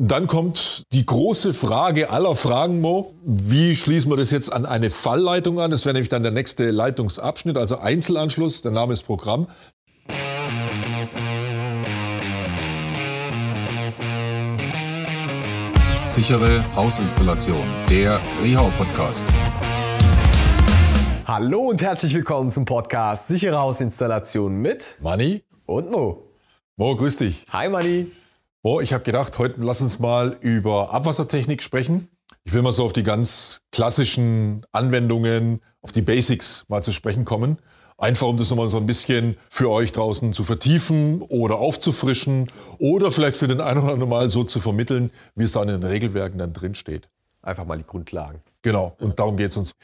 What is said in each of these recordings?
Dann kommt die große Frage aller Fragen, Mo. Wie schließen wir das jetzt an eine Fallleitung an? Das wäre nämlich dann der nächste Leitungsabschnitt, also Einzelanschluss. Der Name ist Programm. Sichere Hausinstallation, der Rehau Podcast. Hallo und herzlich willkommen zum Podcast Sichere Hausinstallation mit Manni und Mo. Mo, grüß dich. Hi Manni. Oh, ich habe gedacht, heute lass uns mal über Abwassertechnik sprechen. Ich will mal so auf die ganz klassischen Anwendungen, auf die Basics mal zu sprechen kommen. Einfach um das nochmal so ein bisschen für euch draußen zu vertiefen oder aufzufrischen oder vielleicht für den einen oder anderen mal so zu vermitteln, wie es dann in den Regelwerken dann drin steht. Einfach mal die Grundlagen. Genau, und darum geht es uns.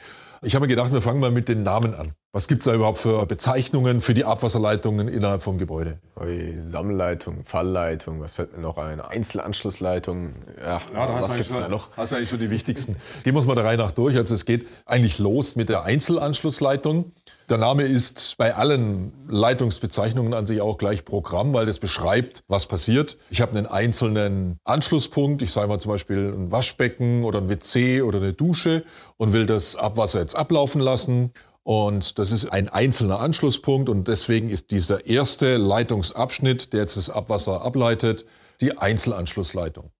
Ich habe mir gedacht, wir fangen mal mit den Namen an. Was gibt es da überhaupt für Bezeichnungen für die Abwasserleitungen innerhalb vom Gebäude? Ui, Sammelleitung, Fallleitung, was fällt mir noch ein? Einzelanschlussleitung. Ja, ja da was gibt es da noch? Hast du eigentlich schon die wichtigsten. Gehen wir uns mal der Reihe nach durch. Also es geht eigentlich los mit der Einzelanschlussleitung. Der Name ist bei allen Leitungsbezeichnungen an sich auch gleich Programm, weil das beschreibt, was passiert. Ich habe einen einzelnen Anschlusspunkt, ich sage mal zum Beispiel ein Waschbecken oder ein WC oder eine Dusche und will das Abwasser jetzt ablaufen lassen. Und das ist ein einzelner Anschlusspunkt und deswegen ist dieser erste Leitungsabschnitt, der jetzt das Abwasser ableitet, die Einzelanschlussleitung.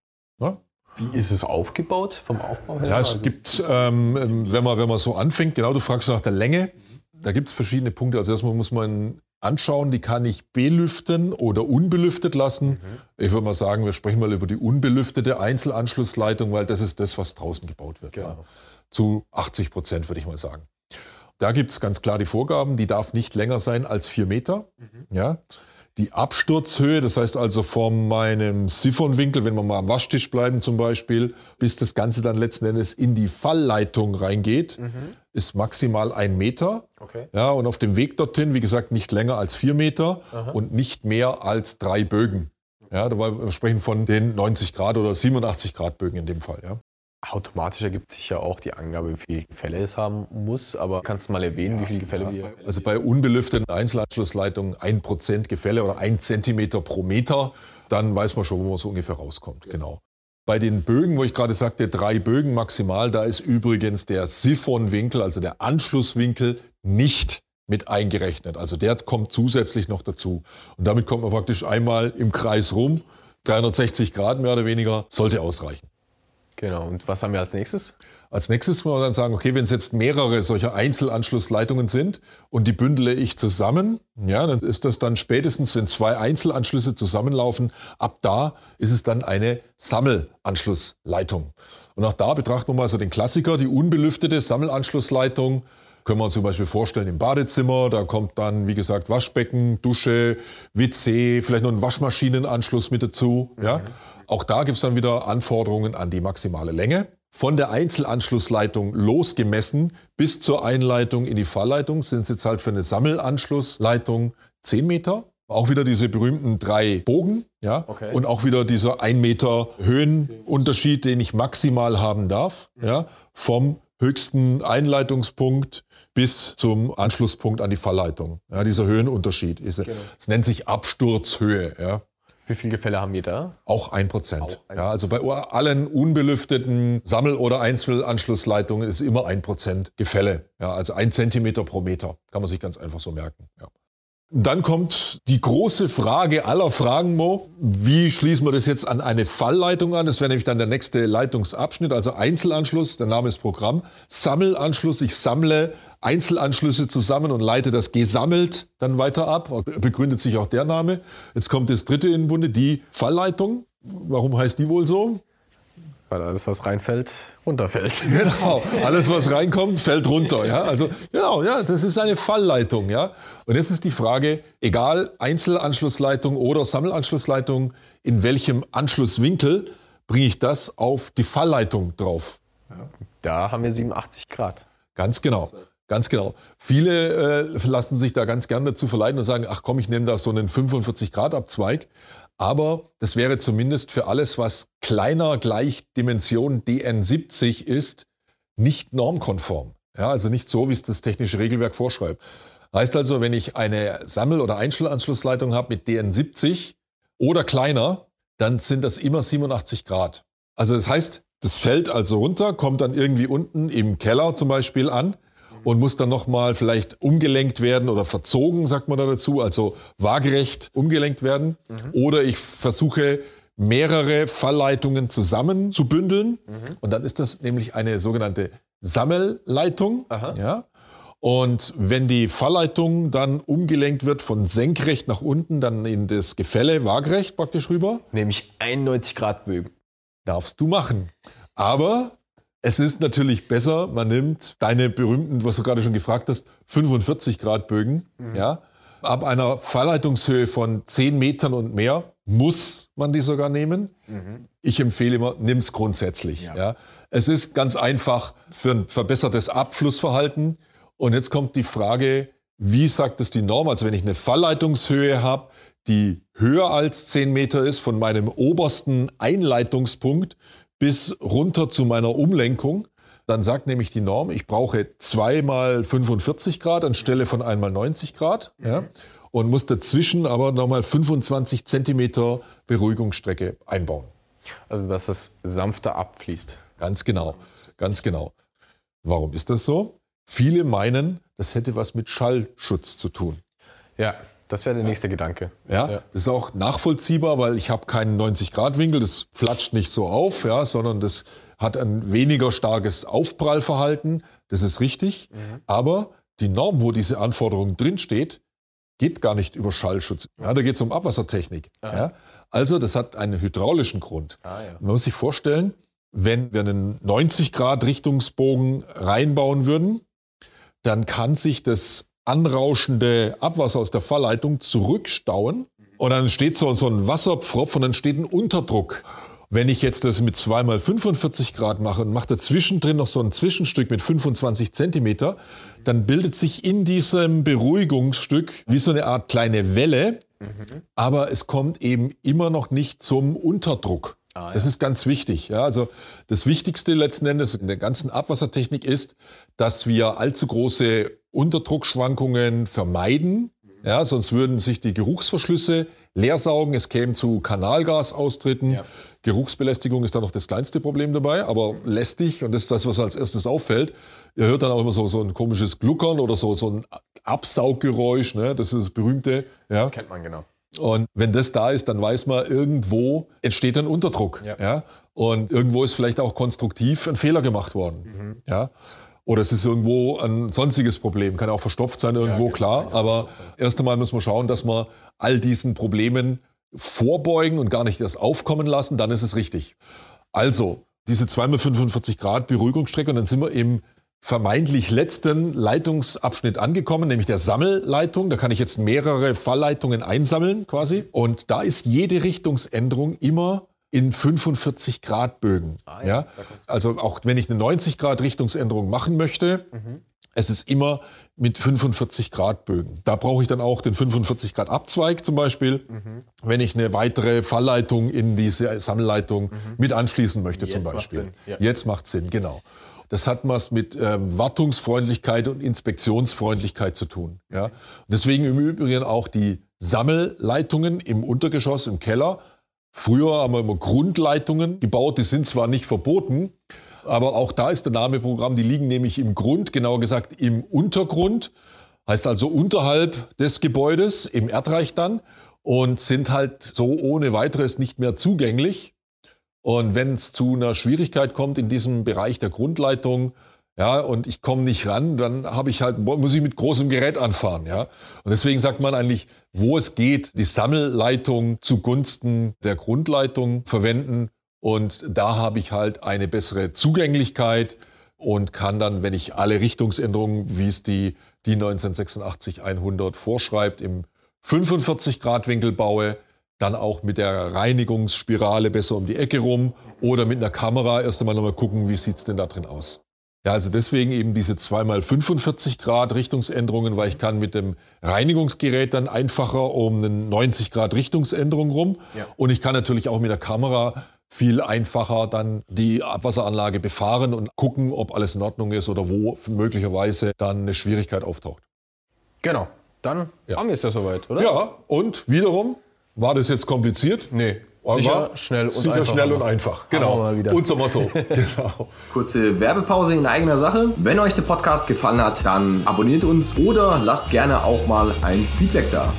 Ja? Wie ist es aufgebaut vom Aufbau her? Ja, es also gibt, ähm, wenn, man, wenn man so anfängt, genau, du fragst nach der Länge, da gibt es verschiedene Punkte. Also erstmal muss man anschauen, die kann ich belüften oder unbelüftet lassen. Mhm. Ich würde mal sagen, wir sprechen mal über die unbelüftete Einzelanschlussleitung, weil das ist das, was draußen gebaut wird. Genau. Ja. Zu 80 Prozent, würde ich mal sagen. Da gibt es ganz klar die Vorgaben, die darf nicht länger sein als vier Meter. Mhm. Ja. Die Absturzhöhe, das heißt also von meinem Siphonwinkel, wenn wir mal am Waschtisch bleiben zum Beispiel, bis das Ganze dann letzten Endes in die Fallleitung reingeht, mhm. Ist maximal ein Meter. Okay. Ja, und auf dem Weg dorthin, wie gesagt, nicht länger als vier Meter Aha. und nicht mehr als drei Bögen. Ja, da wir sprechen von den 90 Grad oder 87 Grad Bögen in dem Fall. Ja. Automatisch ergibt sich ja auch die Angabe, wie viele Gefälle es haben muss. Aber kannst du mal erwähnen, wie viele Gefälle wir. Also bei unbelüfteten Einzelanschlussleitungen 1% Gefälle oder 1 cm pro Meter, dann weiß man schon, wo man so ungefähr rauskommt. Genau. Bei den Bögen, wo ich gerade sagte, drei Bögen maximal, da ist übrigens der Siphonwinkel, also der Anschlusswinkel, nicht mit eingerechnet. Also der kommt zusätzlich noch dazu. Und damit kommt man praktisch einmal im Kreis rum. 360 Grad mehr oder weniger sollte ausreichen. Genau, und was haben wir als nächstes? Als nächstes muss man dann sagen, okay, wenn es jetzt mehrere solcher Einzelanschlussleitungen sind und die bündele ich zusammen, ja, dann ist das dann spätestens, wenn zwei Einzelanschlüsse zusammenlaufen, ab da ist es dann eine Sammelanschlussleitung. Und auch da betrachten wir mal so den Klassiker, die unbelüftete Sammelanschlussleitung. Können wir uns zum Beispiel vorstellen im Badezimmer, da kommt dann, wie gesagt, Waschbecken, Dusche, WC, vielleicht noch ein Waschmaschinenanschluss mit dazu. Ja. Mhm. Auch da gibt es dann wieder Anforderungen an die maximale Länge. Von der Einzelanschlussleitung losgemessen bis zur Einleitung in die Fallleitung sind es jetzt halt für eine Sammelanschlussleitung 10 Meter. Auch wieder diese berühmten drei Bogen, ja, okay. und auch wieder dieser 1 Meter Höhenunterschied, den ich maximal haben darf, ja, vom höchsten Einleitungspunkt bis zum Anschlusspunkt an die Fallleitung. Ja, dieser Höhenunterschied. Es genau. nennt sich Absturzhöhe. Ja. Wie viele Gefälle haben wir da? Auch ein Prozent. Ja, also bei allen unbelüfteten Sammel- oder Einzelanschlussleitungen ist immer ein Prozent Gefälle. Ja, also ein Zentimeter pro Meter. Kann man sich ganz einfach so merken. Ja. Dann kommt die große Frage aller Fragen, Mo. Wie schließen wir das jetzt an eine Fallleitung an? Das wäre nämlich dann der nächste Leitungsabschnitt, also Einzelanschluss, der Name ist Programm. Sammelanschluss, ich sammle Einzelanschlüsse zusammen und leite das gesammelt dann weiter ab. Begründet sich auch der Name. Jetzt kommt das dritte in Bunde, die Fallleitung. Warum heißt die wohl so? Weil alles, was reinfällt, runterfällt. Genau, alles, was reinkommt, fällt runter. Ja? Also, genau, ja, das ist eine Fallleitung. Ja? Und jetzt ist die Frage, egal Einzelanschlussleitung oder Sammelanschlussleitung, in welchem Anschlusswinkel bringe ich das auf die Fallleitung drauf? Da haben wir 87 Grad. Ganz genau. Ganz genau. Viele äh, lassen sich da ganz gern dazu verleiten und sagen, ach komm, ich nehme da so einen 45 Grad Abzweig. Aber das wäre zumindest für alles, was kleiner gleich Dimension DN70 ist, nicht normkonform. Ja, also nicht so, wie es das technische Regelwerk vorschreibt. Heißt also, wenn ich eine Sammel- oder Einzelanschlussleitung habe mit DN70 oder kleiner, dann sind das immer 87 Grad. Also das heißt, das fällt also runter, kommt dann irgendwie unten im Keller zum Beispiel an und muss dann nochmal vielleicht umgelenkt werden oder verzogen, sagt man da dazu, also waagerecht umgelenkt werden. Mhm. Oder ich versuche mehrere Fallleitungen zusammen zu bündeln mhm. und dann ist das nämlich eine sogenannte Sammelleitung. Ja? Und wenn die Fallleitung dann umgelenkt wird von senkrecht nach unten, dann in das Gefälle waagerecht praktisch rüber. Nämlich 91 Grad Bögen. Darfst du machen. Aber es ist natürlich besser, man nimmt deine berühmten, was du gerade schon gefragt hast, 45 Grad Bögen. Mhm. Ja? Ab einer Fallleitungshöhe von 10 Metern und mehr muss man die sogar nehmen. Mhm. Ich empfehle immer, nimm es grundsätzlich. Ja. ja. Es ist ganz einfach für ein verbessertes Abflussverhalten. Und jetzt kommt die Frage, wie sagt es die Norm? Also wenn ich eine Fallleitungshöhe habe, die höher als 10 Meter ist von meinem obersten Einleitungspunkt, bis runter zu meiner Umlenkung. Dann sagt nämlich die Norm, ich brauche zweimal 45 Grad anstelle von einmal 90 Grad. Mhm. Ja, und muss dazwischen aber nochmal 25 Zentimeter Beruhigungsstrecke einbauen. Also, dass es sanfter abfließt. Ganz genau, ganz genau. Warum ist das so? Viele meinen, das hätte was mit Schallschutz zu tun. Ja, das wäre der nächste Gedanke. Ja, ja, das ist auch nachvollziehbar, weil ich habe keinen 90-Grad-Winkel, das flatscht nicht so auf, ja, sondern das hat ein weniger starkes Aufprallverhalten. Das ist richtig. Mhm. Aber die Norm, wo diese Anforderung drinsteht, geht gar nicht über Schallschutz. Ja, da geht es um Abwassertechnik. Ja. Also das hat einen hydraulischen Grund. Ah, ja. Man muss sich vorstellen, wenn wir einen 90 Grad Richtungsbogen reinbauen würden, dann kann sich das anrauschende Abwasser aus der Fallleitung zurückstauen und dann steht so, so ein Wasserpfropf und dann steht ein Unterdruck. Wenn ich jetzt das mit zweimal 45 Grad mache und mache dazwischen drin noch so ein Zwischenstück mit 25 Zentimeter, dann bildet sich in diesem Beruhigungsstück wie so eine Art kleine Welle, mhm. aber es kommt eben immer noch nicht zum Unterdruck. Ah, ja. Das ist ganz wichtig. Ja, also das Wichtigste letzten Endes in der ganzen Abwassertechnik ist, dass wir allzu große Unterdruckschwankungen vermeiden. Ja, sonst würden sich die Geruchsverschlüsse leer saugen. Es käme zu Kanalgasaustritten. Ja. Geruchsbelästigung ist da noch das kleinste Problem dabei, aber lästig, und das ist das, was als erstes auffällt. Ihr hört dann auch immer so, so ein komisches Gluckern oder so, so ein Absauggeräusch. Ne? Das ist das berühmte. Ja. Das kennt man genau. Und wenn das da ist, dann weiß man, irgendwo entsteht ein Unterdruck. Ja. ja? Und irgendwo ist vielleicht auch konstruktiv ein Fehler gemacht worden. Mhm. Ja? Oder es ist irgendwo ein sonstiges Problem, kann auch verstopft sein irgendwo, ja, genau. klar. Aber erst einmal muss man schauen, dass wir all diesen Problemen vorbeugen und gar nicht erst aufkommen lassen, dann ist es richtig. Also, diese 2x45 Grad Beruhigungsstrecke und dann sind wir im vermeintlich letzten Leitungsabschnitt angekommen, nämlich der Sammelleitung. Da kann ich jetzt mehrere Fallleitungen einsammeln quasi. Und da ist jede Richtungsänderung immer in 45 Grad Bögen. Ah, ja, ja? Also auch wenn ich eine 90 Grad Richtungsänderung machen möchte, mhm. Es ist immer mit 45 Grad Bögen. Da brauche ich dann auch den 45 Grad Abzweig zum Beispiel, mhm. wenn ich eine weitere Fallleitung in diese Sammelleitung mhm. mit anschließen möchte Jetzt zum Beispiel. Macht ja. Jetzt macht Sinn, genau. Das hat was mit ähm, Wartungsfreundlichkeit und Inspektionsfreundlichkeit zu tun. Ja? Und deswegen im Übrigen auch die Sammelleitungen im Untergeschoss, im Keller. Früher haben wir immer Grundleitungen gebaut, die sind zwar nicht verboten, aber auch da ist der Name Programm, die liegen nämlich im Grund, genauer gesagt im Untergrund, heißt also unterhalb des Gebäudes, im Erdreich dann, und sind halt so ohne weiteres nicht mehr zugänglich. Und wenn es zu einer Schwierigkeit kommt in diesem Bereich der Grundleitung, ja, und ich komme nicht ran, dann habe ich halt, muss ich mit großem Gerät anfahren, ja. Und deswegen sagt man eigentlich, wo es geht, die Sammelleitung zugunsten der Grundleitung verwenden. Und da habe ich halt eine bessere Zugänglichkeit und kann dann, wenn ich alle Richtungsänderungen, wie es die, die 1986-100 vorschreibt, im 45 Grad Winkel baue, dann auch mit der Reinigungsspirale besser um die Ecke rum oder mit einer Kamera erst einmal nochmal gucken, wie sieht es denn da drin aus. Ja, also deswegen eben diese zweimal 45 Grad Richtungsänderungen, weil ich kann mit dem Reinigungsgerät dann einfacher um eine 90 Grad Richtungsänderung rum. Ja. Und ich kann natürlich auch mit der Kamera viel einfacher dann die Abwasseranlage befahren und gucken, ob alles in Ordnung ist oder wo möglicherweise dann eine Schwierigkeit auftaucht. Genau. Dann ja. haben wir es ja soweit, oder? Ja, und wiederum, war das jetzt kompliziert? Nee. Sicher, schnell und sicher, einfach. schnell und einfach. Genau. Unser Motto. genau. Kurze Werbepause in eigener Sache. Wenn euch der Podcast gefallen hat, dann abonniert uns oder lasst gerne auch mal ein Feedback da.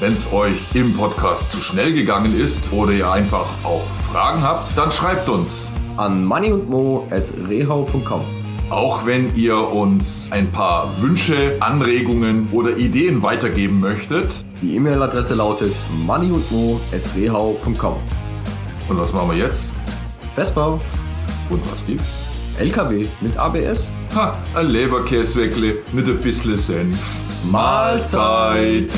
Wenn es euch im Podcast zu schnell gegangen ist oder ihr einfach auch Fragen habt, dann schreibt uns. An moneyundmo.rehau.com. Auch wenn ihr uns ein paar Wünsche, Anregungen oder Ideen weitergeben möchtet. Die E-Mail-Adresse lautet moneyundmo.rehau.com. Und was machen wir jetzt? Vespa, Und was gibt's? LKW mit ABS. Ha, ein Leberkäsweckle mit ein bisschen Senf. Mahlzeit!